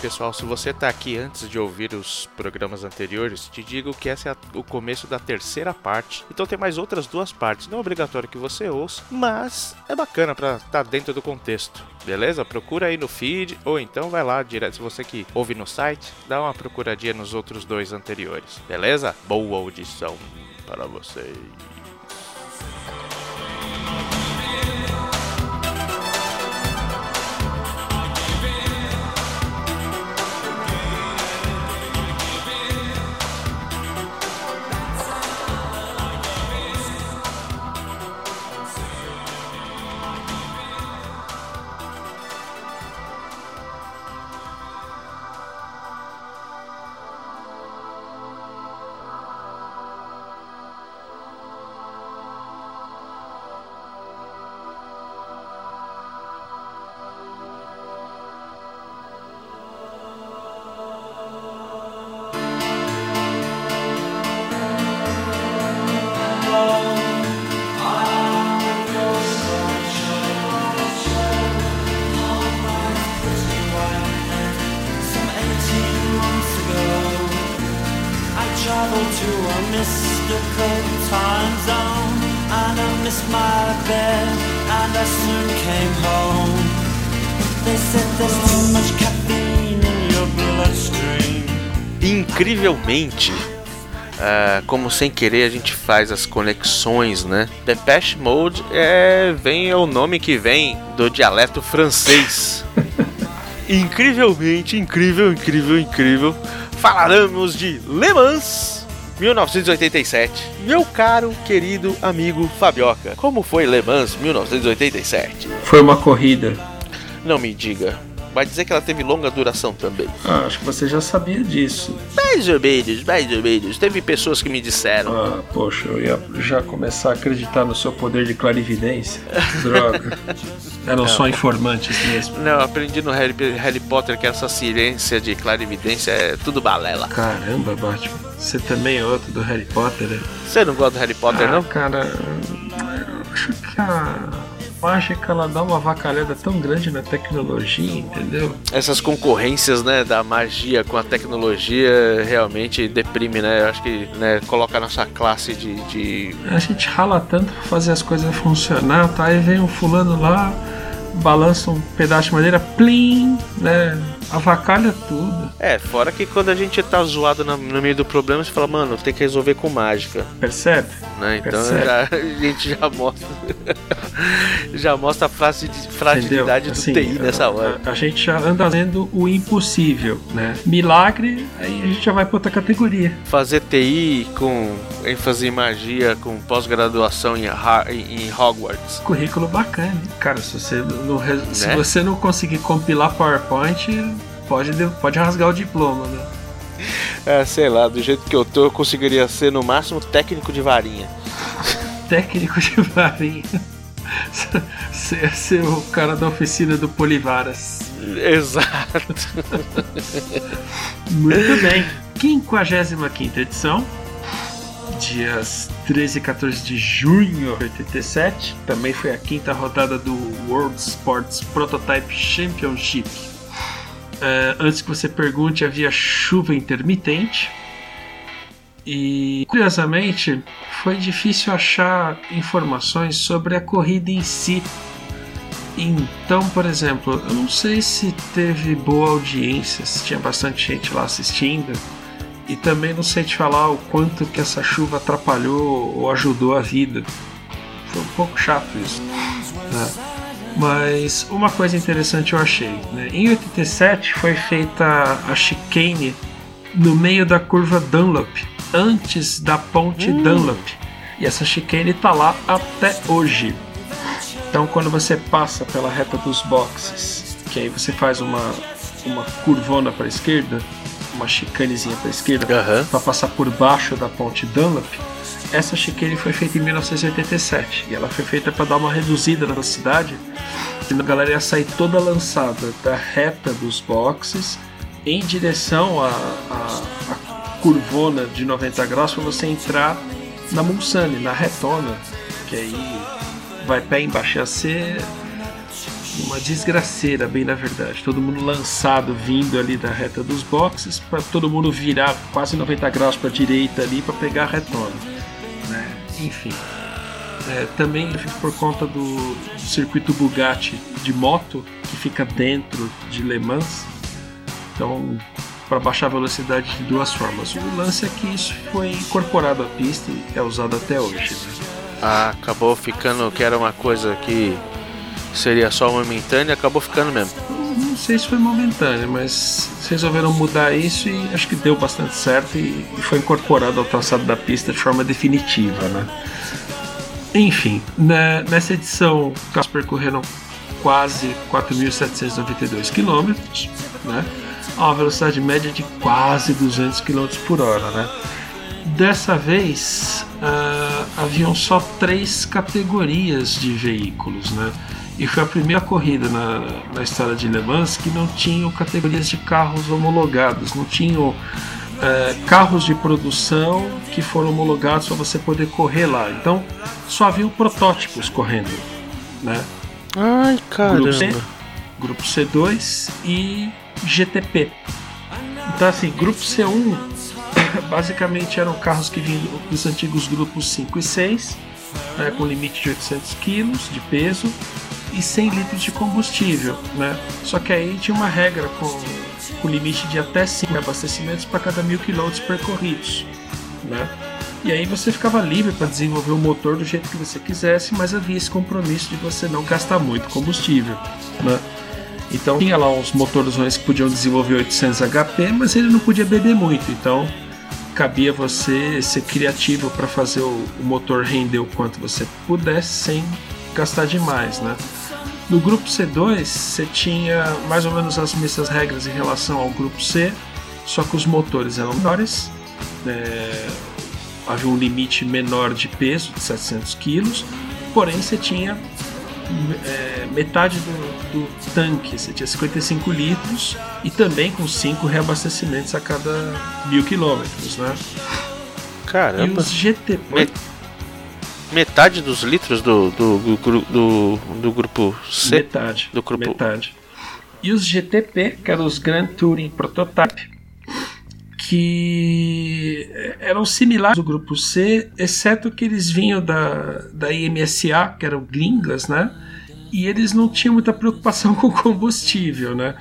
Pessoal, se você está aqui antes de ouvir os programas anteriores, te digo que esse é o começo da terceira parte. Então tem mais outras duas partes. Não é obrigatório que você ouça, mas é bacana para estar tá dentro do contexto. Beleza? Procura aí no feed ou então vai lá direto. Se você que ouve no site, dá uma procuradinha nos outros dois anteriores. Beleza? Boa audição para vocês. Sem querer a gente faz as conexões, né? Depeche Mode é, vem é o nome que vem do dialeto francês. incrivelmente, incrível, incrível, incrível. Falaremos de Le Mans 1987. Meu caro, querido amigo Fabioca, como foi Le Mans 1987? Foi uma corrida. Não me diga. Vai dizer que ela teve longa duração também. Ah, acho que você já sabia disso. Mais ou menos, mais ou menos. Teve pessoas que me disseram. Ah, poxa, eu ia já começar a acreditar no seu poder de clarividência. Droga. Eram só informantes mesmo. Não, aprendi no Harry, Harry Potter que essa ciência de clarividência é tudo balela. Caramba, Batman. Você também é outro do Harry Potter, né? Você não gosta do Harry Potter, ah, não? Cara, eu acho que a mágica ela dá uma vacalhada tão grande na tecnologia, entendeu? Essas concorrências, né, da magia com a tecnologia realmente deprime, né? Eu acho que né, coloca a nossa classe de, de. A gente rala tanto pra fazer as coisas funcionar, tá? Aí vem um fulano lá, balança um pedaço de madeira, plim, né? Avacalha tudo. É, fora que quando a gente tá zoado no, no meio do problema, você fala, mano, tem que resolver com mágica. Percebe? Né? Então Percebe? Já, a gente já mostra. já mostra a fragilidade assim, do TI nessa hora. A, a, gente já anda fazendo o impossível, né? Milagre, aí a gente já vai pra outra categoria. Fazer TI com ênfase em magia, com pós-graduação em, em, Hogwarts. Currículo bacana, cara. Se você não, né? se você não conseguir compilar PowerPoint, pode, pode rasgar o diploma, né? É, sei lá, do jeito que eu tô, eu conseguiria ser no máximo técnico de varinha. técnico de varinha. Ser, ser o cara da oficina do Polivaras. Exato. Muito bem. 55 edição. Dias 13 e 14 de junho de 87. Também foi a quinta rodada do World Sports Prototype Championship. Uh, antes que você pergunte, havia chuva intermitente. E curiosamente, foi difícil achar informações sobre a corrida em si. Então, por exemplo, eu não sei se teve boa audiência, se tinha bastante gente lá assistindo. E também não sei te falar o quanto que essa chuva atrapalhou ou ajudou a vida. Foi um pouco chato isso. Né? Mas uma coisa interessante eu achei. Né? Em 87 foi feita a chicane no meio da curva Dunlop, antes da ponte hum. Dunlop. E essa chicane está lá até hoje. Então quando você passa pela reta dos boxes, que aí você faz uma, uma curvona para a esquerda, uma chicanezinha para a esquerda, uhum. para passar por baixo da ponte Dunlop, essa chicane foi feita em 1987 e ela foi feita para dar uma reduzida na velocidade. E a galera ia sair toda lançada da reta dos boxes em direção à, à, à curvona de 90 graus para você entrar na Mulsanne, na retona, que aí vai pé embaixo. Ia ser uma desgraceira, bem na verdade. Todo mundo lançado vindo ali da reta dos boxes, para todo mundo virar quase 90 graus para direita ali para pegar a retona. Né? Enfim. É, também por conta do, circuito Bugatti de moto que fica dentro de Le Mans. Então, para baixar a velocidade de duas formas. O lance é que isso foi incorporado à pista e é usado até hoje. Né? Ah, acabou ficando que era uma coisa que seria só momentânea, acabou ficando mesmo. Não sei se foi momentânea, mas resolveram mudar isso e acho que deu bastante certo e, foi incorporado ao traçado da pista de forma definitiva, né? Enfim, na, nessa edição, carros percorreram quase 4.792 km, né? A uma velocidade média de quase 200 km por hora, né? Dessa vez, uh, haviam só três categorias de veículos, né? E foi a primeira corrida na, na história de Le Mans que não tinham categorias de carros homologados, não tinham é, carros de produção que foram homologados para você poder correr lá. Então só haviam protótipos correndo, né? Ai, caramba. Grupo, C, grupo C2 e GTP. Então assim, grupo C1 basicamente eram carros que vinham dos antigos grupos 5 e 6, né, com limite de 800 kg de peso e 100 litros de combustível, né? Só que aí tinha uma regra com, com limite de até 5 abastecimentos para cada mil quilômetros percorridos, né? E aí você ficava livre para desenvolver o motor do jeito que você quisesse, mas havia esse compromisso de você não gastar muito combustível, né? Então tinha lá uns motorzões que podiam desenvolver 800 HP, mas ele não podia beber muito, então cabia você ser criativo para fazer o, o motor render o quanto você pudesse sem gastar demais, né? No grupo C2, você tinha mais ou menos as mesmas regras em relação ao grupo C, só que os motores eram menores, é, havia um limite menor de peso, de 700 kg, porém você tinha é, metade do, do, tanque, você tinha 55 litros e também com 5 reabastecimentos a cada mil quilômetros, né? Caramba! E os GT... Met metade dos litros do, do, do, do, do grupo C? Metade. Do grupo... Metade. E os GTP, que eram os Grand Touring Prototype, que eram similares ao grupo C, exceto que eles vinham da, da IMSA, que eram gringas, né? E eles não tinham muita preocupação com combustível, né?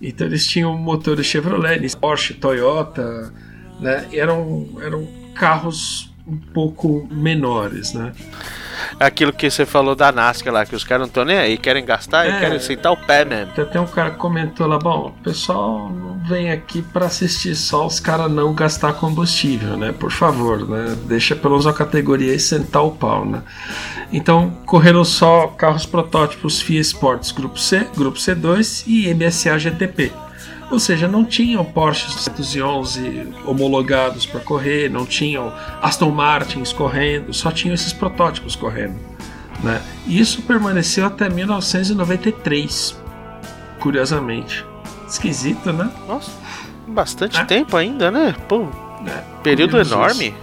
Então eles tinham motores Chevrolet, Porsche, Toyota, né? E eram, eram carros um pouco menores, né? Aquilo que você falou da NASCAR lá, que os caras não estão nem aí, querem gastar é, e querem sentar o pé mesmo. Até um cara que comentou lá, bom, o pessoal não vem aqui para assistir só os caras não gastar combustível, né? Por favor, né? Deixa pelo menos a categoria e sentar o pau, né? Então, correram só carros protótipos FIA Sports Grupo C, Grupo C2 e MSA GTP. Ou seja, não tinham Porsche 211 homologados para correr, não tinham Aston Martins correndo, só tinham esses protótipos correndo. Né? E isso permaneceu até 1993, curiosamente. Esquisito, né? Nossa, bastante é. tempo ainda, né? Pô, é, período enorme.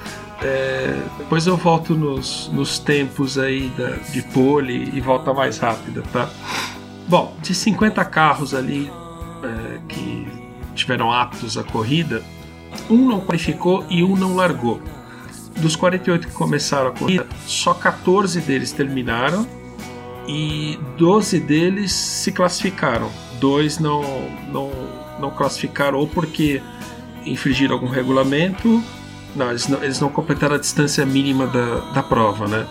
É, depois eu volto nos, nos tempos aí da, de pole e volta mais rápida, tá? Bom, de 50 carros ali tiveram aptos à corrida, um não qualificou e um não largou. Dos 48 que começaram a corrida, só 14 deles terminaram e 12 deles se classificaram. Dois não, não, não classificaram ou porque infringiram algum regulamento, não eles, não, eles não completaram a distância mínima da, da prova, né?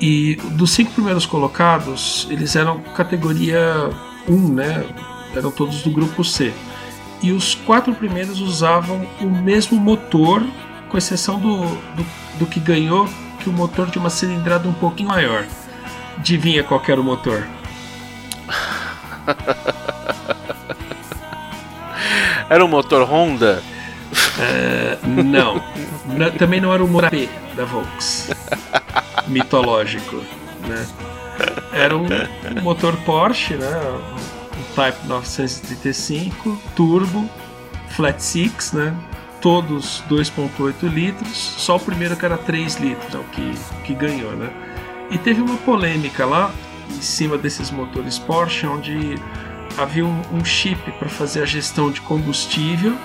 E dos cinco primeiros colocados, eles eram categoria 1, né? eram todos do grupo C. E os quatro primeiros usavam o mesmo motor, com exceção do, do, do que ganhou, que o motor de uma cilindrada um pouquinho maior. Adivinha qual era o motor? era um motor Honda? É, não. Também não era o P da Volks. Mitológico. Né? Era um, um motor Porsche, né? Type 935, Turbo, Flat Six, né? Todos 2.8 litros, só o primeiro que era 3 litros, é o que, que ganhou, né? E teve uma polêmica lá, em cima desses motores Porsche, onde havia um, um chip para fazer a gestão de combustível,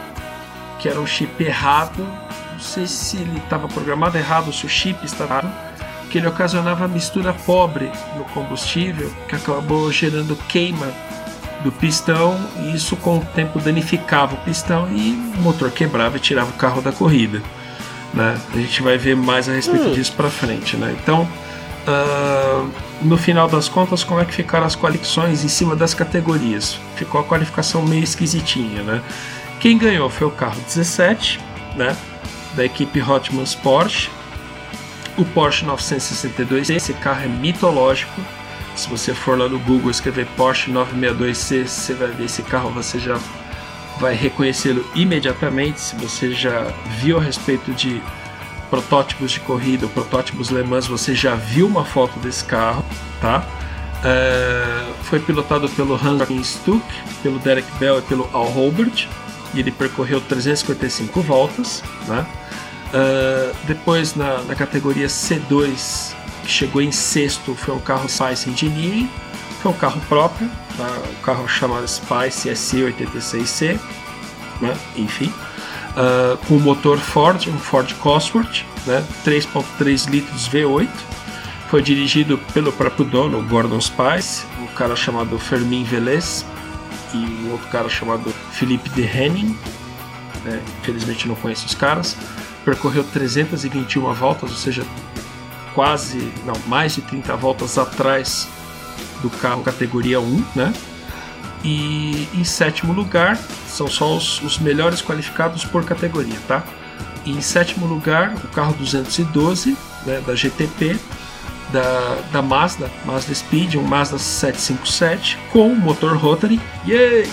que era um chip errado. Não sei se ele estava programado errado, se o chip estava errado, que ele ocasionava mistura pobre no combustível, que acabou gerando queima do pistão e isso com o tempo danificava o pistão e o motor quebrava e tirava o carro da corrida. Né? A gente vai ver mais a respeito hum. disso para frente. Né? Então, uh, no final das contas, como é que ficaram as qualificações em cima das categorias? Ficou a qualificação meio esquisitinha. Né? Quem ganhou foi o carro 17, né? da equipe Hotman Porsche. O Porsche 962, esse carro é mitológico se você for lá no Google escrever Porsche 962C, você vai ver esse carro, você já vai reconhecê-lo imediatamente. Se você já viu a respeito de protótipos de corrida, protótipos Le Mans, você já viu uma foto desse carro, tá? É, foi pilotado pelo Hans Stuck, pelo Derek Bell e pelo Al Holbert, e ele percorreu 355 voltas, né? Uh, depois na, na categoria C2 que chegou em sexto foi um carro Spice Engineering, foi um carro próprio, tá? um carro chamado Spice SC86C, né? enfim, uh, com motor Ford, um Ford Cosworth, né? 3.3 litros V8, foi dirigido pelo próprio dono, Gordon Spice, um cara chamado Fermin Velez e um outro cara chamado Philippe de Henning, né? infelizmente não conheço os caras, percorreu 321 voltas, ou seja, quase, não, mais de 30 voltas atrás do carro categoria 1, né? E em sétimo lugar, são só os, os melhores qualificados por categoria, tá? E em sétimo lugar, o carro 212 né, da GTP, da, da Mazda, Mazda Speed, um Mazda 757 com motor rotary, yay!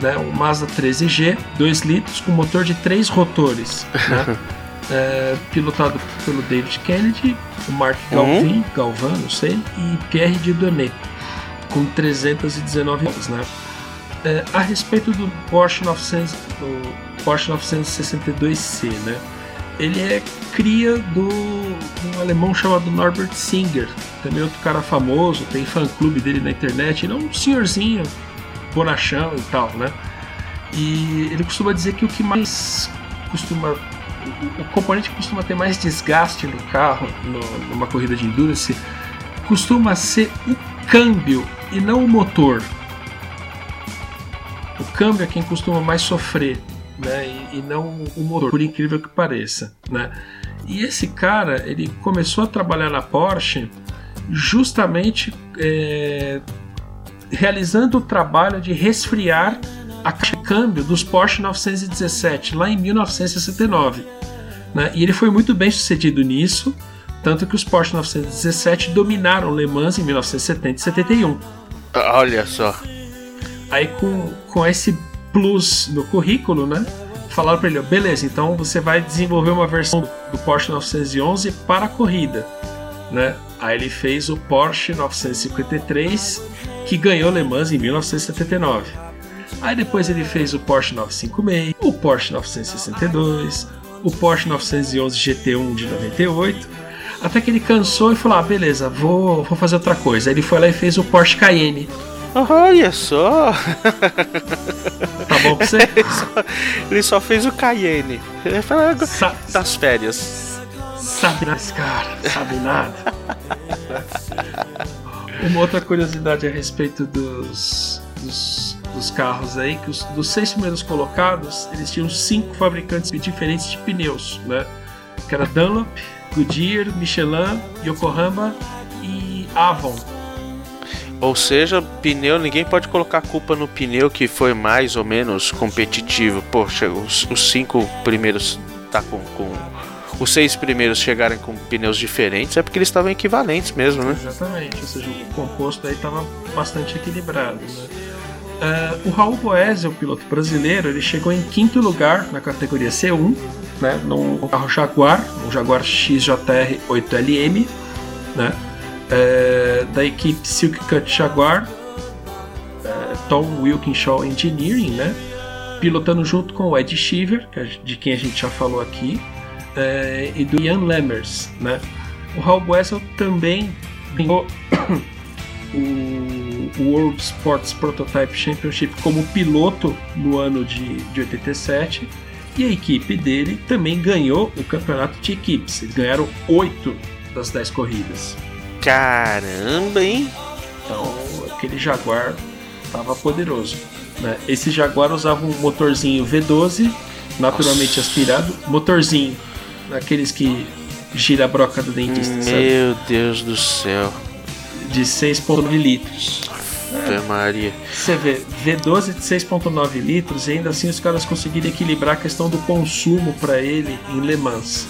Né, um Mazda 13G, 2 litros, com motor de 3 rotores. Né? é, pilotado pelo David Kennedy, o Mark Galvin, uhum. Galvan, não sei, e Pierre Dieudonné, com 319 anos, né? É, a respeito do Porsche 900, do Porsche 962C, né? Ele é cria do um alemão chamado Norbert Singer, também outro cara famoso, tem fã clube dele na internet, ele é um senhorzinho bonachão e tal, né? E ele costuma dizer que o que mais costuma o componente que costuma ter mais desgaste no carro, no, numa corrida de endurance, costuma ser o câmbio e não o motor. O câmbio é quem costuma mais sofrer, né? E, e não o motor, por incrível que pareça, né? E esse cara, ele começou a trabalhar na Porsche justamente é, realizando o trabalho de resfriar a caixa de câmbio dos Porsche 917 lá em 1969. Né? E ele foi muito bem sucedido nisso, tanto que os Porsche 917 dominaram Le Mans em 1970 e 71. Olha só. Aí com, com esse plus no currículo, né? Falaram para ele, beleza, então você vai desenvolver uma versão do Porsche 911 para a corrida, né? Aí ele fez o Porsche 953 que ganhou Le Mans em 1979. Aí depois ele fez o Porsche 956, o Porsche 962, o Porsche 911 GT1 de 98. Até que ele cansou e falou: ah, beleza, vou, vou fazer outra coisa. Aí ele foi lá e fez o Porsche Cayenne. Olha só! Tá bom pra você? ele, só, ele só fez o Cayenne. Ele falou Sa das férias. Sabe nada, cara, sabe nada. Uma outra curiosidade a respeito dos, dos dos carros aí, que os, dos seis primeiros colocados, eles tinham cinco fabricantes diferentes de pneus, né? Que era Dunlop, Goodyear, Michelin, Yokohama e Avon. Ou seja, pneu, ninguém pode colocar culpa no pneu que foi mais ou menos competitivo. Poxa, os, os cinco primeiros tá com, com os seis primeiros chegarem com pneus diferentes é porque eles estavam equivalentes mesmo, né? Exatamente, ou seja, o composto aí estava bastante equilibrado, né? Uh, o Raul Boesel, o piloto brasileiro, ele chegou em quinto lugar na categoria C1, né, num carro Jaguar, um Jaguar XJR 8LM, né, uh, da equipe Silk Cut Jaguar, uh, Tom Wilkinshaw Engineering, né, pilotando junto com o Ed Shiver, de quem a gente já falou aqui, e do Ian Lemmers. Né. O Raul Boesel também ganhou o World Sports Prototype Championship como piloto no ano de, de 87 e a equipe dele também ganhou o campeonato de equipes. Eles ganharam 8 das 10 corridas. Caramba, hein? Então aquele Jaguar estava poderoso. Né? Esse Jaguar usava um motorzinho V12, naturalmente Nossa. aspirado, motorzinho, daqueles que gira a broca do dentista. Meu sabe? Deus do céu. De 6,9 litros. É. Maria. Você vê, V12 de 6,9 litros e ainda assim os caras conseguiram equilibrar a questão do consumo para ele em Le Mans.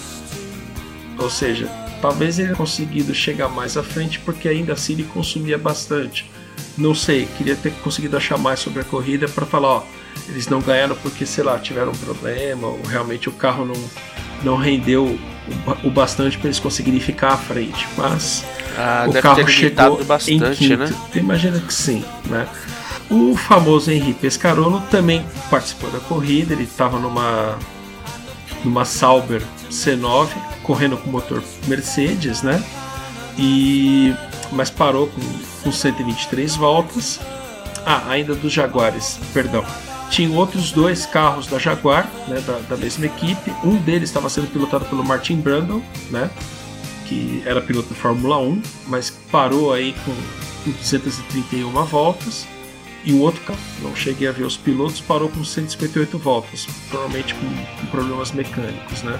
Ou seja, talvez ele conseguido chegar mais à frente porque ainda assim ele consumia bastante. Não sei, queria ter conseguido achar mais sobre a corrida para falar, ó, eles não ganharam porque, sei lá, tiveram um problema ou realmente o carro não, não rendeu o bastante para eles conseguirem ficar à frente. Mas ah, o carro chegou bastante, em quinto. Né? Imagina que sim, né? O famoso Henrique Pescarolo também participou da corrida. Ele estava numa numa Sauber C9 correndo com motor Mercedes, né? E mas parou com, com 123 voltas. Ah, ainda dos Jaguares, perdão. Tinha outros dois carros da Jaguar, né, da, da mesma equipe. Um deles estava sendo pilotado pelo Martin Brundle, né, que era piloto de Fórmula 1, mas parou aí com 231 voltas. E o outro carro, não cheguei a ver os pilotos, parou com 158 voltas, provavelmente com, com problemas mecânicos, né?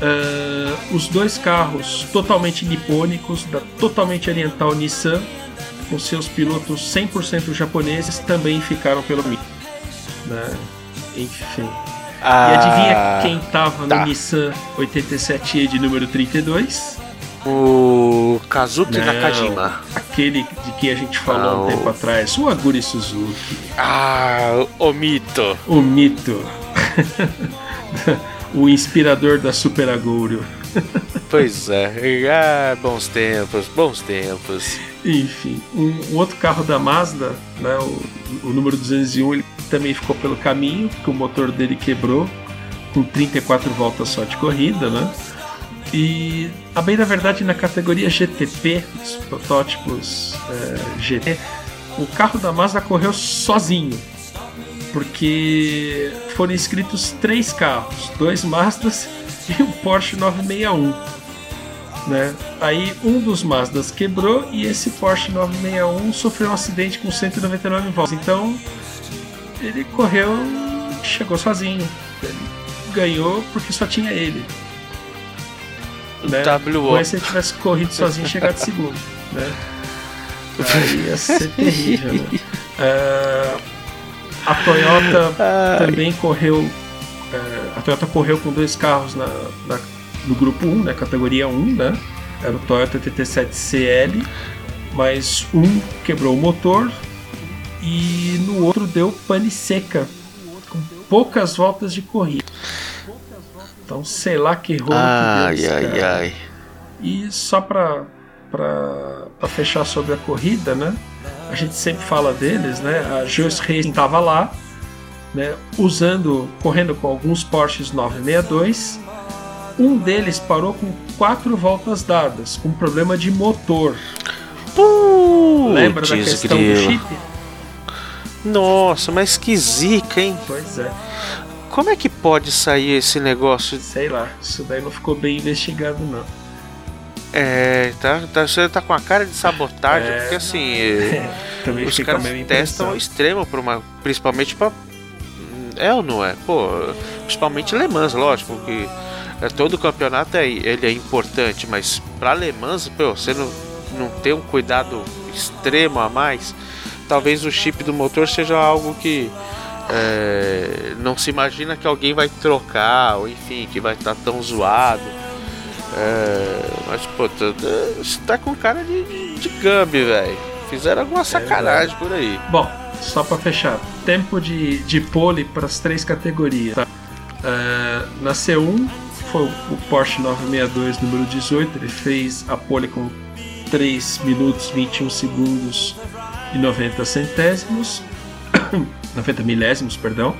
Uh, os dois carros totalmente nipônicos, da totalmente oriental Nissan, com seus pilotos 100% japoneses, também ficaram pelo mim né? Enfim. Ah, e adivinha quem tava tá. no Nissan 87E de número 32? O Kazuki Não, Nakajima. Aquele de que a gente falou Não. um tempo atrás, o Aguri Suzuki. Ah, o mito. O mito. o inspirador da Super Aguro. pois é, ah, bons tempos, bons tempos. Enfim, um, um, outro carro da Mazda, né, o, o número 201, ele também ficou pelo caminho, porque o motor dele quebrou com 34 voltas só de corrida, né? E, a bem da verdade, na categoria GTP, os protótipos é, GT, o carro da Mazda correu sozinho, porque foram inscritos três carros, dois Mazdas e um Porsche 961. Né? Aí um dos Mazdas quebrou e esse Porsche 961 sofreu um acidente com 199 voltas. Então ele correu, chegou sozinho. Ele ganhou porque só tinha ele. Né? WO. se ele tivesse corrido sozinho e chegado de segundo. Né? Aí ia ser terrível. Né? Uh, a Toyota também correu. Uh, a Toyota correu com dois carros na, na, no grupo 1, né, categoria 1, né? Era o Toyota TT7CL, mas um quebrou o motor, e no outro deu pane seca, com poucas voltas de corrida. Então, sei lá que rolo ai, que deu ai, ai, ai. E só para para fechar sobre a corrida, né? A gente sempre fala deles, né? A Joyce Racing estava lá, né? Usando, correndo com alguns Porsches 962. Um deles parou com quatro voltas dadas, com problema de motor. Lembra da questão grilo. do chip? Nossa, mas que zica, hein? Pois é. Como é que pode sair esse negócio? Sei lá, isso daí não ficou bem investigado, não. É, tá, tá, você tá com a cara de sabotagem, é, porque assim, é, os caras testam ao extremo, pra uma, principalmente pra. É ou não é? Pô, principalmente Le Mans, lógico, que é, todo campeonato é, ele é importante, mas pra Le Mans, pô, você não, não ter um cuidado extremo a mais talvez o chip do motor seja algo que é, não se imagina que alguém vai trocar, ou enfim, que vai estar tá tão zoado. É, mas, pô, você tá com cara de, de, de Gambi, velho. Fizeram alguma é sacanagem é por aí. Bom, só para fechar: tempo de, de pole para as três categorias. Tá? Uh, na C1 foi o Porsche 962, número 18. Ele fez a pole com 3 minutos 21 segundos e 90 centésimos, 90 milésimos, perdão.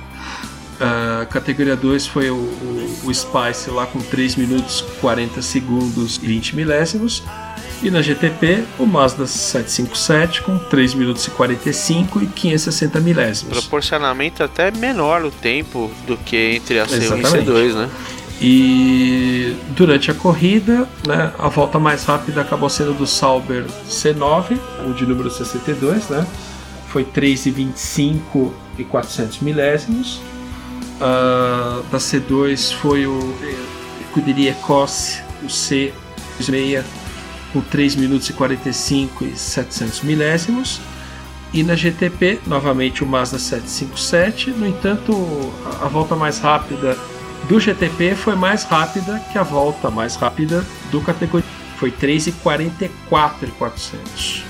A categoria 2 foi o, o, o, Spice lá com 3 minutos 40 segundos e 20 milésimos. E na GTP, o Mazda 757 com 3 minutos e 45 e 560 milésimos. Proporcionalmente até menor o tempo do que entre a C1 Exatamente. e C2, né? E durante a corrida, né, a volta mais rápida acabou sendo do Sauber C9, o de número 62, né? Foi 3,25 e 400 milésimos. Uh, da C2 foi o Escuderia Cosse, o C6 com 3 minutos e 45 e 700 milésimos. E na GTP, novamente o Mazda 757. No entanto, a volta mais rápida do GTP foi mais rápida que a volta mais rápida do categoria. Foi 3,44 e 400.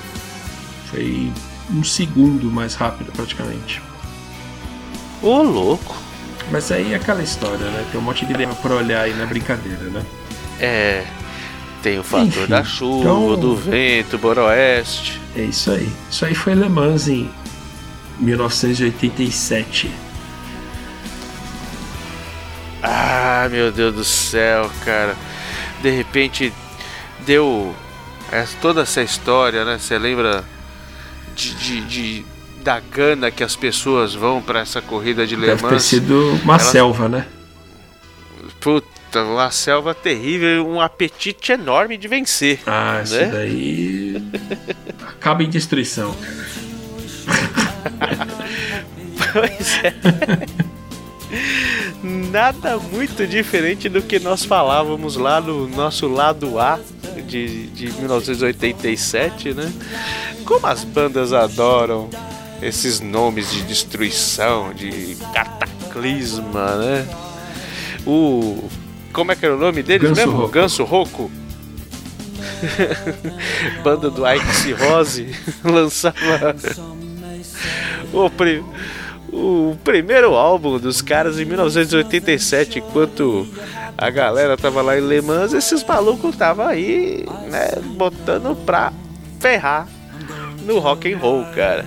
Foi um segundo mais rápido praticamente. Ô louco! Mas aí é aquela história, né? Tem um monte de lema pra olhar aí na brincadeira, né? É, tem o fator Enfim, da chuva, então, do vento, boroeste. É isso aí. Isso aí foi Le Mans em 1987. Ah, meu Deus do céu, cara. De repente deu toda essa história, né? Você lembra de, de, de, da gana que as pessoas vão para essa corrida de Le Mans? Deve ter sido uma Elas... selva, né? Puta uma selva terrível, um apetite enorme de vencer. Ah, né? isso daí. acaba em destruição, pois é. Nada muito diferente do que nós falávamos lá no nosso lado A de, de 1987, né? Como as bandas adoram esses nomes de destruição, de cataclisma, né? O como é que era o nome deles Ganso mesmo? Rocco. Ganso Roco. Banda do Ike Rose lançava o, pri... o primeiro álbum dos caras em 1987, enquanto a galera tava lá em Le Mans, esses malucos tava aí, né, botando pra ferrar no rock and roll, cara.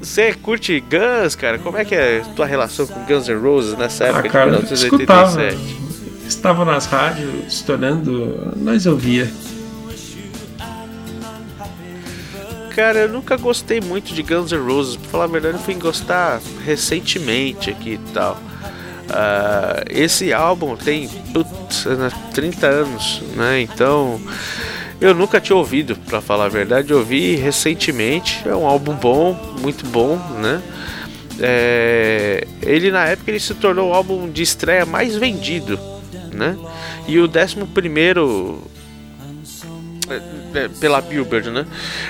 Você curte Guns, cara? Como é que é a tua relação com Guns N' Roses nessa época ah, cara, de 1987? estavam nas rádios estourando, nós ouvia. Cara, eu nunca gostei muito de Guns N' Roses. Pra falar a verdade, eu fui gostar recentemente aqui e tal. Uh, esse álbum tem putz, 30 anos, né? Então eu nunca tinha ouvido, para falar a verdade. Eu ouvi recentemente. É um álbum bom, muito bom, né? É, ele na época ele se tornou o álbum de estreia mais vendido né? E o décimo primeiro pela Billboard, né?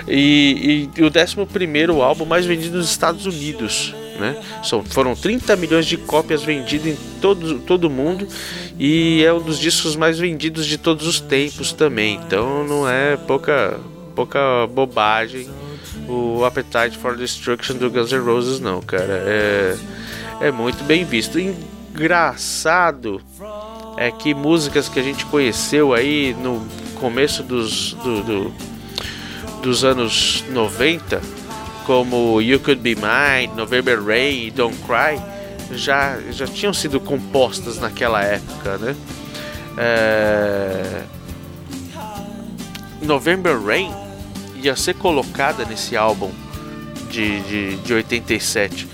E, e, o décimo primeiro álbum mais vendido nos Estados Unidos, né? São, foram 30 milhões de cópias vendidas em todo, todo mundo e é um dos discos mais vendidos de todos os tempos também. Então não é pouca, pouca bobagem o Appetite for Destruction do Guns N' Roses, não, cara. É, é muito bem visto. Engraçado é que músicas que a gente conheceu aí no começo dos, do, do, dos anos 90, como You Could Be Mine, November Rain, Don't Cry, já, já tinham sido compostas naquela época, né? É... November Rain ia ser colocada nesse álbum de, de, de 87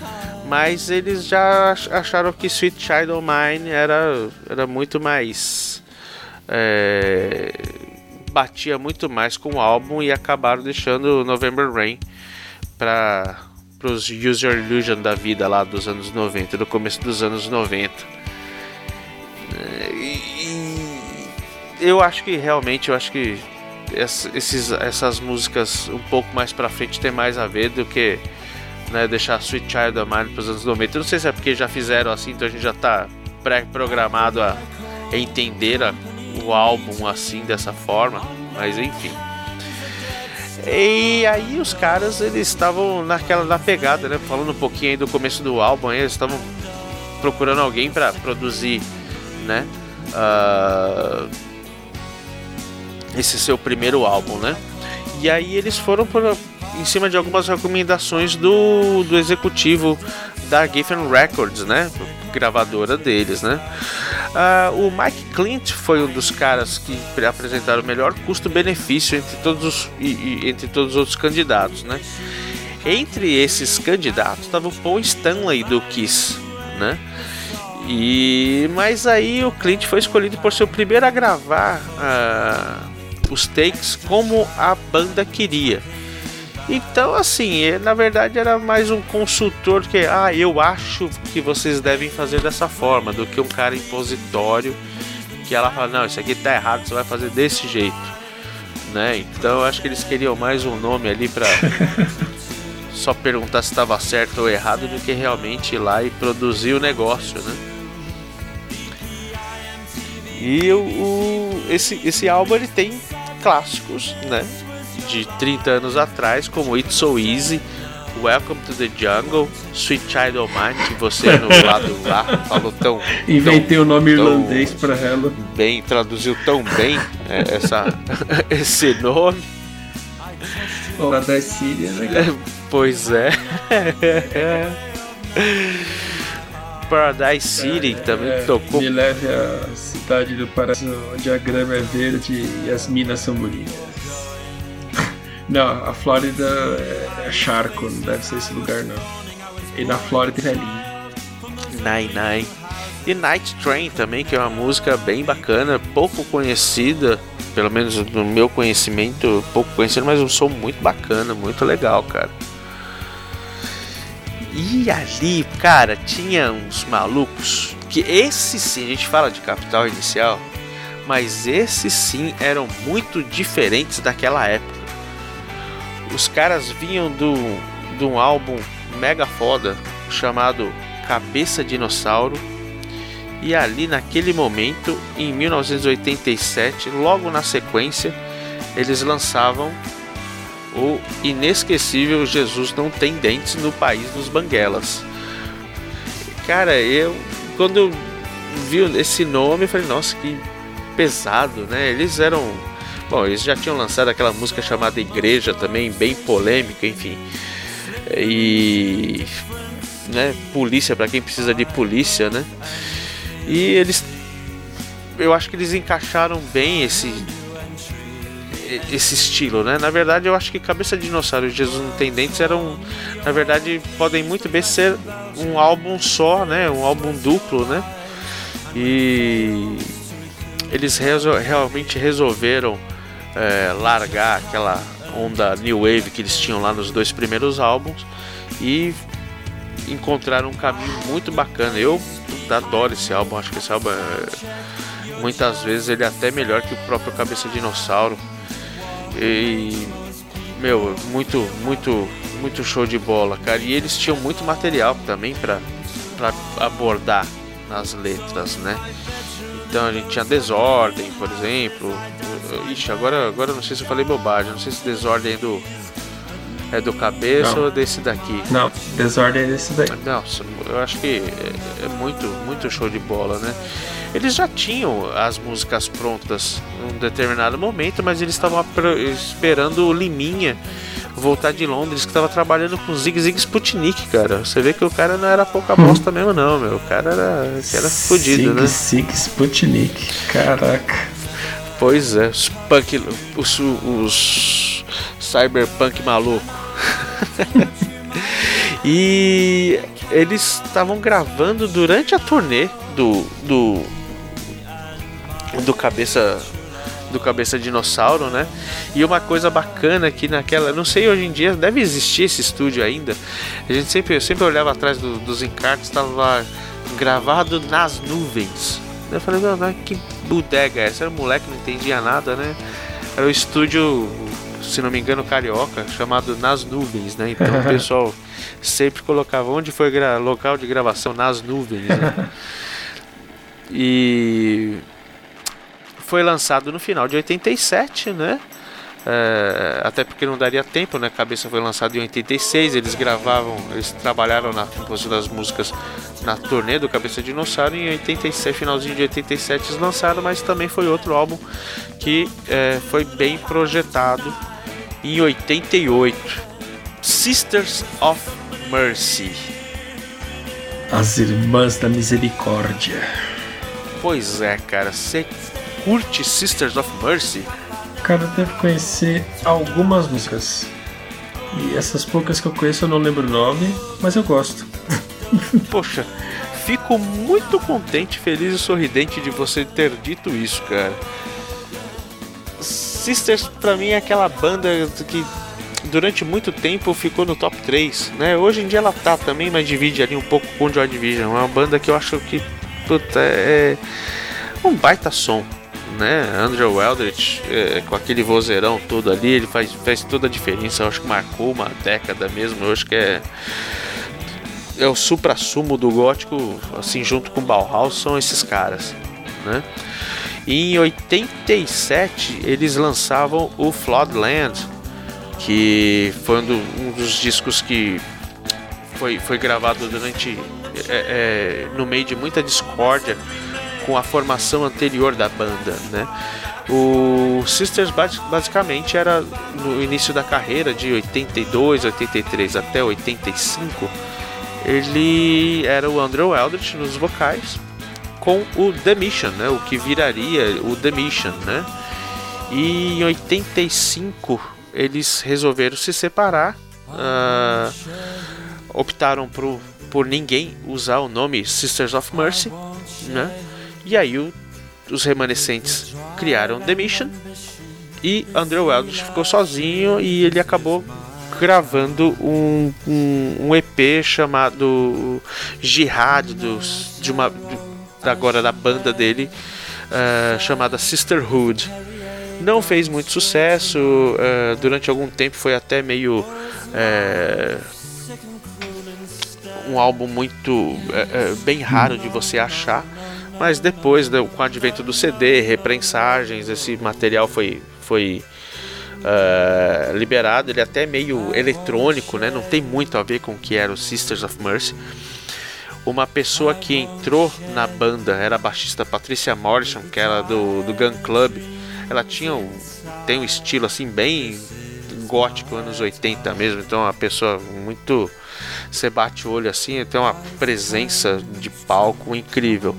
mas eles já acharam que Sweet Child O' Mine era, era muito mais. É, batia muito mais com o álbum e acabaram deixando November Rain para os User Illusion da vida lá dos anos 90, do começo dos anos 90. É, e, eu acho que realmente, eu acho que esses, essas músicas um pouco mais para frente tem mais a ver do que né, deixar Sweet Child of Mine para os anos 90. Eu não sei se é porque já fizeram assim, então a gente já está pré-programado a entender a, o álbum assim, dessa forma, mas enfim. E aí os caras eles estavam naquela na pegada, né? Falando um pouquinho aí do começo do álbum, eles estavam procurando alguém para produzir, né? Uh, esse seu primeiro álbum, né? E aí eles foram em cima de algumas recomendações do, do executivo da Geffen Records, né? Gravadora deles, né? Uh, o Mike Clint foi um dos caras que apresentaram o melhor custo-benefício entre todos os e, e, entre todos os outros candidatos, né? Entre esses candidatos estava o Paul Stanley do Kiss, né? E mas aí o Clint foi escolhido por ser o primeiro a gravar uh, os takes como a banda queria. Então, assim, na verdade era mais um consultor que, ah, eu acho que vocês devem fazer dessa forma, do que um cara impositório que ela fala, não, isso aqui tá errado, você vai fazer desse jeito, né? Então, eu acho que eles queriam mais um nome ali para só perguntar se estava certo ou errado do que realmente ir lá e produzir o negócio, né? E o, o esse, esse álbum ele tem clássicos, né? De 30 anos atrás, como It's So Easy, Welcome to the Jungle, Sweet Child O' Mine, que você no lado lá falou tão. Inventei o nome tão irlandês para ela. Bem, traduziu tão bem é, essa, esse nome. da Síria, né? Pois é. Paradise City é, também é, tocou. Me leve à cidade do paraíso onde a grama é verde e as minas são bonitas. Não, a Flórida é charco, não deve ser esse lugar não. E na Flórida é lindo. Nine Nine. E Night Train também, que é uma música bem bacana, pouco conhecida, pelo menos no meu conhecimento, pouco conhecida, mas um som muito bacana, muito legal, cara. E ali, cara, tinha uns malucos que esse sim, a gente fala de Capital Inicial, mas esses sim eram muito diferentes daquela época. Os caras vinham do, de um álbum mega foda chamado Cabeça Dinossauro. E ali naquele momento, em 1987, logo na sequência, eles lançavam o inesquecível Jesus Não Tem Dentes no País dos Banguelas. Cara, eu quando eu vi esse nome, eu falei, nossa, que pesado, né? Eles eram Bom, eles já tinham lançado aquela música chamada Igreja também, bem polêmica, enfim. E. Né, polícia para quem precisa de polícia, né? E eles. Eu acho que eles encaixaram bem esse. Esse estilo, né? Na verdade, eu acho que Cabeça de Dinossauro e Jesus Não Tem Dentes eram. Na verdade, podem muito bem ser um álbum só, né? Um álbum duplo, né? E eles resol realmente resolveram é, largar aquela onda new wave que eles tinham lá nos dois primeiros álbuns e encontraram um caminho muito bacana. Eu adoro esse álbum, acho que esse álbum é, muitas vezes ele é até melhor que o próprio Cabeça Dinossauro. E meu, muito, muito, muito show de bola, cara. E eles tinham muito material também para abordar nas letras, né? Então a gente tinha Desordem, por exemplo. Ixi, agora, agora não sei se eu falei bobagem. Não sei se Desordem é do. É do cabeça não. ou desse daqui? Não, Desordem é desse daqui. Nossa, eu acho que é, é muito, muito show de bola, né? Eles já tinham as músicas prontas em um determinado momento, mas eles estavam esperando o Liminha voltar de Londres, que tava trabalhando com Zig Zig Sputnik, cara. Você vê que o cara não era pouca bosta mesmo, não, meu. O cara era, era fodido, né? Zig Zig Sputnik, caraca. Pois é, os punk, os, os cyberpunk maluco. e eles estavam gravando durante a turnê do do do cabeça do Cabeça Dinossauro, né? E uma coisa bacana que naquela, não sei hoje em dia, deve existir esse estúdio ainda. A gente sempre, eu sempre olhava atrás do, dos encartes, estava gravado nas nuvens. Eu falei, não, não, que bodega é essa? Era um moleque, não entendia nada, né? Era o estúdio, se não me engano, carioca, chamado Nas Nuvens, né? Então o pessoal sempre colocava onde foi local de gravação nas nuvens, né? E foi lançado no final de 87, né? É, até porque não daria tempo, né? Cabeça foi lançado em 86, eles gravavam, eles trabalharam na composição das músicas na turnê do Cabeça Dinossauro em 87, finalzinho de 87 eles lançaram, mas também foi outro álbum que é, foi bem projetado em 88. Sisters of Mercy. As Irmãs da Misericórdia. Pois é, cara. Você curte Sisters of Mercy? Cara, eu devo conhecer algumas músicas. E essas poucas que eu conheço eu não lembro o nome, mas eu gosto. Poxa, fico muito contente, feliz e sorridente de você ter dito isso, cara. Sisters pra mim é aquela banda que durante muito tempo ficou no top 3, né? Hoje em dia ela tá também, mas divide ali um pouco com o Joy Division. É uma banda que eu acho que puta, é um baita som, né? Andrew Eldritch, é, com aquele vozeirão todo ali, ele faz, faz toda a diferença. Eu acho que marcou uma década mesmo. Eu acho que é é o supra-sumo do gótico, assim, junto com Bauhaus, são esses caras, né? E em 87 eles lançavam o Floodland, que foi um, do, um dos discos que foi, foi gravado durante é, é, no meio de muita discórdia com a formação anterior da banda, né? O Sisters basicamente era no início da carreira de 82, 83 até 85 ele era o Andrew Eldritch nos vocais com o The Mission, né? O que viraria o The Mission, né? E em 85 eles resolveram se separar, uh, optaram por, por ninguém usar o nome Sisters of Mercy, né? E aí o, os remanescentes criaram The Mission e Andrew Eldritch ficou sozinho e ele acabou gravando um, um, um EP chamado Jihad dos, de uma agora da banda dele uh, chamada Sisterhood. Não fez muito sucesso, uh, durante algum tempo foi até meio uh, um álbum muito bem raro de você achar, mas depois com o advento do CD, reprensagens, esse material foi foi uh, liberado. Ele é até meio eletrônico, né? Não tem muito a ver com o que era o Sisters of Mercy. Uma pessoa que entrou na banda era a baixista Patricia Morrison, que era do, do Gun Club. Ela tinha um, tem um estilo assim bem gótico, anos 80 mesmo. Então, uma pessoa muito. Você bate o olho assim, tem uma presença de palco incrível.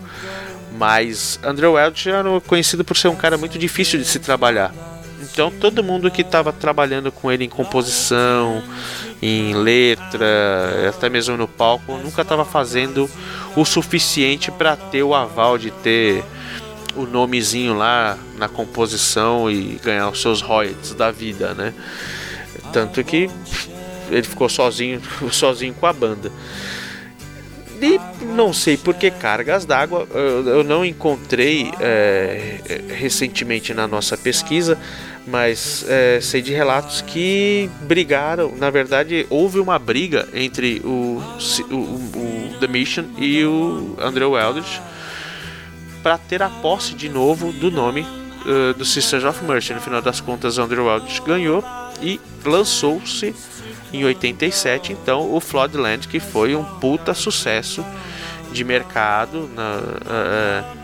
Mas Andrew Welch era conhecido por ser um cara muito difícil de se trabalhar. Então todo mundo que estava trabalhando com ele em composição, em letra, até mesmo no palco, nunca estava fazendo o suficiente para ter o aval de ter o nomezinho lá na composição e ganhar os seus royalties da vida, né? Tanto que ele ficou sozinho, sozinho com a banda. E não sei por que cargas d'água, eu não encontrei é, recentemente na nossa pesquisa mas é, sei de relatos que brigaram. Na verdade, houve uma briga entre o, o, o The Mission e o Andrew Eldridge para ter a posse de novo do nome uh, do Sisters of Mercy. No final das contas, Andrew Eldridge ganhou e lançou-se em 87, então, o Floodland, que foi um puta sucesso de mercado na, uh,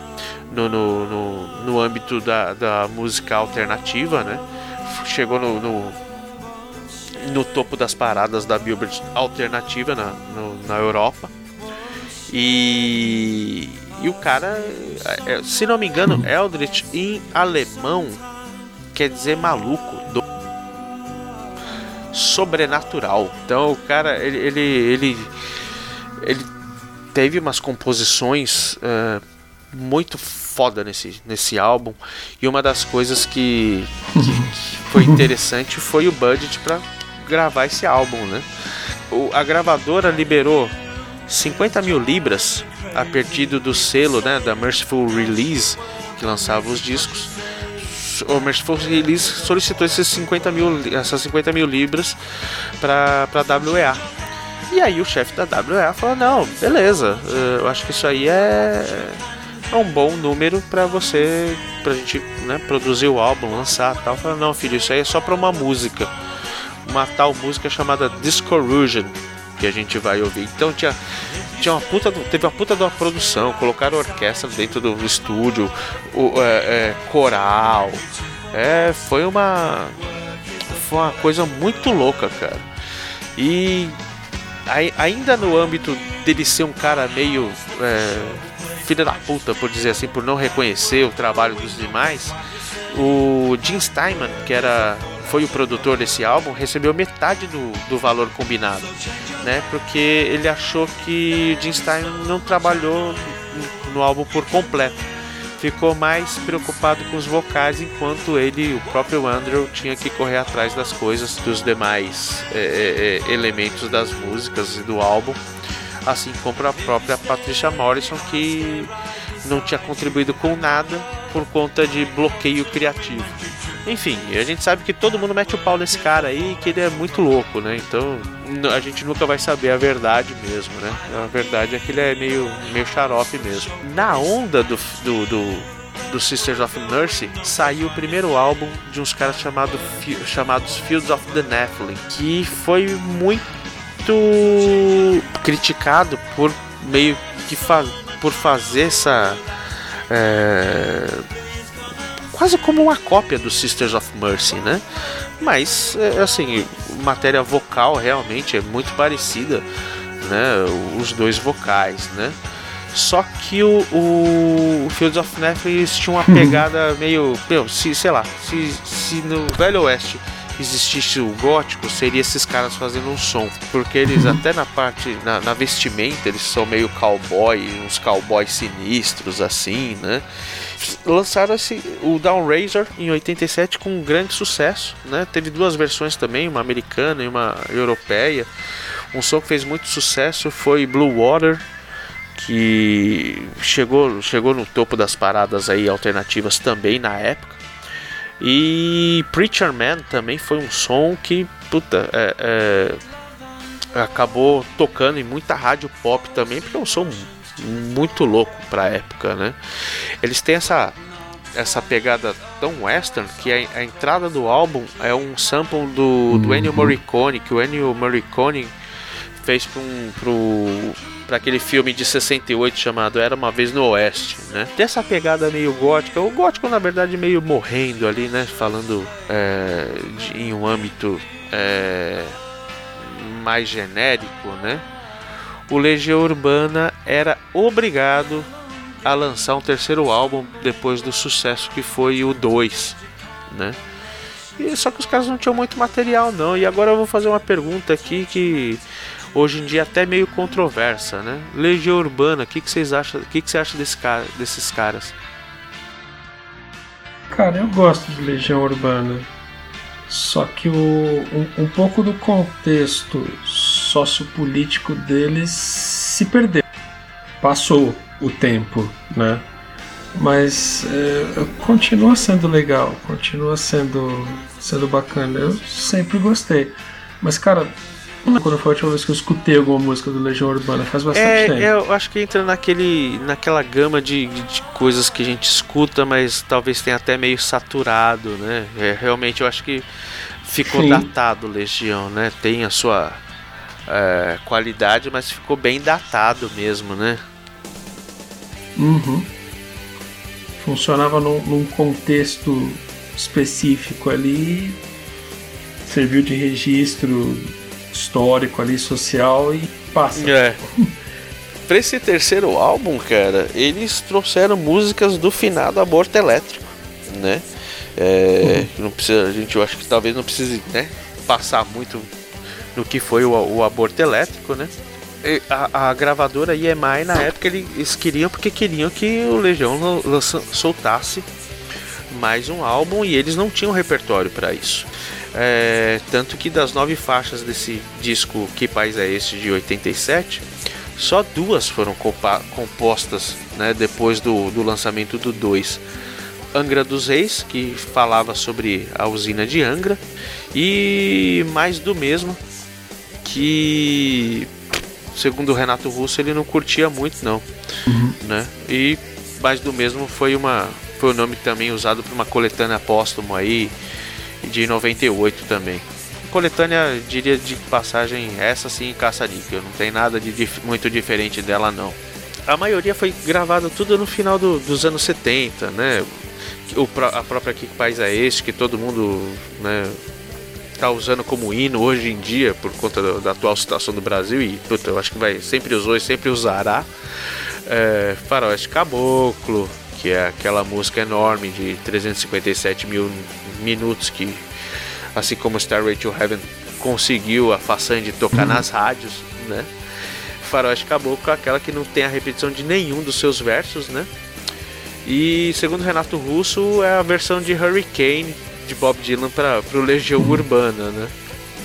no, no, no, no âmbito da, da música alternativa, né? Chegou no, no, no topo das paradas da Billboard alternativa na, no, na Europa. E, e o cara, é, se não me engano, Eldritch em alemão quer dizer maluco, do sobrenatural. Então o cara, ele, ele, ele, ele teve umas composições uh, muito foda nesse, nesse álbum. E uma das coisas que, que foi interessante foi o budget para gravar esse álbum, né? O, a gravadora liberou 50 mil libras a partir do selo né, da Merciful Release, que lançava os discos. O Merciful Release solicitou esses 50 mil, essas 50 mil libras para a WEA. E aí o chefe da WEA falou: Não, beleza, eh, eu acho que isso aí é é um bom número para você, pra gente né, produzir o álbum, lançar tal. Fala, não, filho, isso aí é só para uma música. Uma tal música chamada Discorrosion que a gente vai ouvir. Então tinha, tinha uma puta, teve uma puta de uma produção, colocaram orquestra dentro do estúdio, o, é, é, coral. É, foi uma foi uma coisa muito louca, cara. E ainda no âmbito dele ser um cara meio é, filho da puta, por dizer assim, por não reconhecer o trabalho dos demais, o Jim Steinman, que era foi o produtor desse álbum, recebeu metade do, do valor combinado, né? Porque ele achou que Jim Steinman não trabalhou no álbum por completo. Ficou mais preocupado com os vocais, enquanto ele, o próprio Andrew, tinha que correr atrás das coisas, dos demais é, é, é elementos das músicas e do álbum, assim como a própria Patricia Morrison, que não tinha contribuído com nada por conta de bloqueio criativo. Enfim, a gente sabe que todo mundo mete o pau nesse cara aí, que ele é muito louco, né? Então a gente nunca vai saber a verdade mesmo, né? A verdade é que ele é meio, meio xarope mesmo. Na onda do, do, do, do Sisters of Mercy, saiu o primeiro álbum de uns caras chamado, chamados Fields of the Nephilim, que foi muito criticado por meio que fa por fazer essa. É, quase como uma cópia do Sisters of Mercy, né? Mas, é, assim, matéria vocal realmente é muito parecida, né? Os dois vocais, né? Só que o, o, Fields of Nephilim tinha uma pegada meio, meu, se, sei lá, se, se no Velho Oeste existisse o gótico, seria esses caras fazendo um som. Porque eles, uhum. até na parte, na, na, vestimenta, eles são meio cowboy, uns cowboys sinistros assim, né? Lançaram esse, o Down Razor em 87 com um grande sucesso, né? Teve duas versões também, uma americana e uma europeia. Um som que fez muito sucesso foi Blue Water, que chegou, chegou no topo das paradas aí alternativas também na época. E Preacher Man também foi um som que, puta, é, é, acabou tocando em muita rádio pop também, porque é um som muito louco pra época, né? Eles têm essa, essa pegada tão western que a, a entrada do álbum é um sample do, do Ennio uhum. Morricone, que o Ennio Morricone fez para um, pro, para aquele filme de 68 chamado Era uma vez no Oeste, né? Tem essa pegada meio gótica, o gótico na verdade meio morrendo ali, né? Falando é, de, em um âmbito é, mais genérico, né? O Legião Urbana era obrigado a lançar um terceiro álbum depois do sucesso que foi o 2, né? E, só que os caras não tinham muito material não. E agora eu vou fazer uma pergunta aqui que hoje em dia até meio controversa, né? Legião Urbana, o que, que vocês acham? O que, que você acha desse cara, desses caras? Cara, eu gosto de Legião Urbana. Só que o, um, um pouco do contexto sociopolítico deles se perdeu. Passou o tempo, né? Mas é, continua sendo legal, continua sendo, sendo bacana. Eu sempre gostei. Mas, cara, quando foi a última vez que eu escutei alguma música do Legião Urbana, faz bastante é, tempo. Eu acho que entra naquele, naquela gama de, de coisas que a gente escuta, mas talvez tenha até meio saturado, né? É, realmente eu acho que ficou Sim. datado Legião, né? Tem a sua é, qualidade, mas ficou bem datado mesmo, né? Uhum. Funcionava num, num contexto específico ali, serviu de registro histórico ali, social e passa. É. pra esse terceiro álbum, cara, eles trouxeram músicas do finado Aborto Elétrico, né? É, uhum. não precisa, a gente eu acho que talvez não precise né, passar muito no que foi o, o aborto elétrico, né? A, a, gravadora EMI na época eles queriam porque queriam que o Legião lança, soltasse mais um álbum e eles não tinham repertório para isso. É, tanto que das nove faixas desse disco Que País é Este de 87, só duas foram compostas né, depois do, do lançamento do 2. Angra dos Reis, que falava sobre a usina de Angra, e mais do mesmo, que segundo o Renato Russo ele não curtia muito não, uhum. né? E mais do mesmo foi uma foi o nome também usado para uma coletânea póstumo aí de 98 também. Coletânea, diria de passagem, essa sim, caça-níquel. Não tem nada de dif muito diferente dela, não. A maioria foi gravada tudo no final do, dos anos 70, né? O, a própria Que País é Este, que todo mundo né, tá usando como hino hoje em dia, por conta da, da atual situação do Brasil, e puta, eu acho que vai sempre usou e sempre usará. é, Faroeste Caboclo, que é aquela música enorme de 357 mil minutos que, assim como Starway to Heaven conseguiu a façanha de tocar uhum. nas rádios, né? Faroeste Caboclo é aquela que não tem a repetição de nenhum dos seus versos, né? E segundo Renato Russo é a versão de Hurricane de Bob Dylan para o Legião Urbana, né?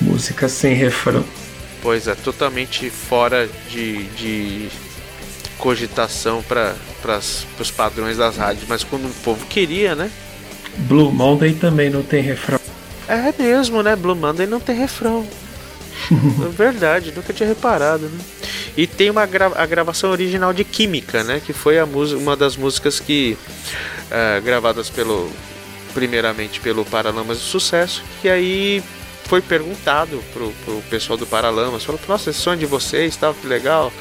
Música sem refrão. Pois é, totalmente fora de, de cogitação para os padrões das rádios, mas quando o povo queria, né? Blue Monday também não tem refrão. É mesmo, né? Blue Monday não tem refrão. é verdade, nunca tinha reparado, né? E tem uma gra a gravação original de Química, né? Que foi a uma das músicas que uh, gravadas pelo primeiramente pelo Paralamas de Sucesso, que aí foi perguntado pro, pro pessoal do Paralamas, falou, nossa, esse som de vocês, tal, que legal.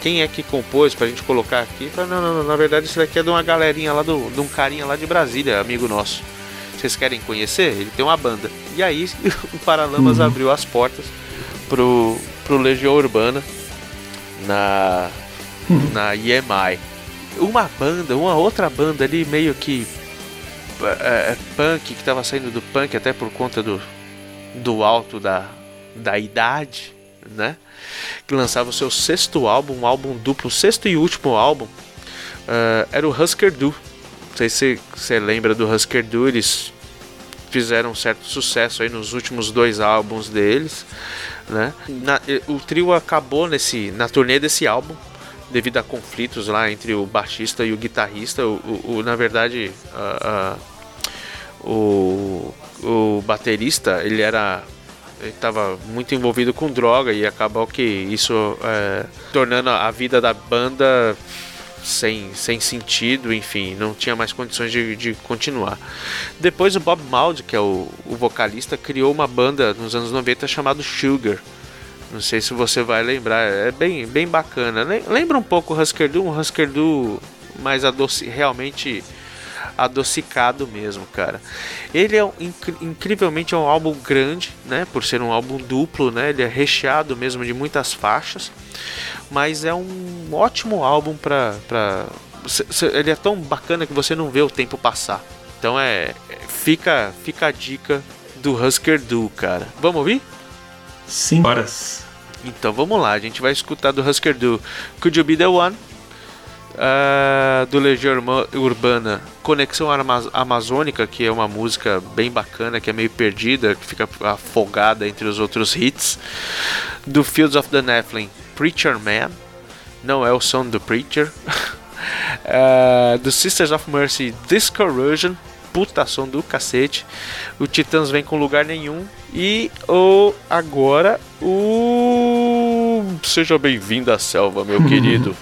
Quem é que compôs pra gente colocar aqui? Falei, não, não, não, na verdade isso daqui é de uma galerinha lá do, de um carinha lá de Brasília, amigo nosso. Vocês querem conhecer? Ele tem uma banda. E aí o Paralamas uhum. abriu as portas pro, pro Legião Urbana na, na EMI. Uma banda, uma outra banda ali meio que é, punk, que estava saindo do punk até por conta do, do alto da, da idade, né? Que lançava o seu sexto álbum, um álbum duplo, sexto e último álbum, uh, era o Husker Du. Não sei se você lembra do Husker Du, eles fizeram um certo sucesso aí nos últimos dois álbuns deles, né? Na, o trio acabou nesse na turnê desse álbum devido a conflitos lá entre o baixista e o guitarrista. O, o, o na verdade, o, o baterista ele era estava muito envolvido com droga e acabou que isso é, tornando a vida da banda sem, sem sentido, enfim, não tinha mais condições de, de continuar. Depois o Bob Mould, que é o, o vocalista, criou uma banda nos anos 90 chamada Sugar. Não sei se você vai lembrar, é bem, bem bacana. Lembra um pouco o Husker Du, um Husker Du mais adoce, realmente adocicado mesmo, cara. Ele é inc incrivelmente é um álbum grande, né? Por ser um álbum duplo, né? Ele é recheado mesmo de muitas faixas mas é um ótimo álbum pra, pra. Ele é tão bacana que você não vê o tempo passar. Então é. Fica, fica a dica do Husker Du, cara. Vamos ouvir? Sim. Horas. Então vamos lá, a gente vai escutar do Husker Du Could You Be The One? Uh, do Legião Urbana Conexão Amazônica, que é uma música bem bacana, que é meio perdida, que fica afogada entre os outros hits. Do Fields of the Nephilim Preacher Man, não é o som do Preacher. uh, do Sisters of Mercy Discouragement, puta som do cacete. O Titãs vem com lugar nenhum. E o agora o. Seja bem-vindo à selva, meu querido.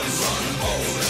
body's on over.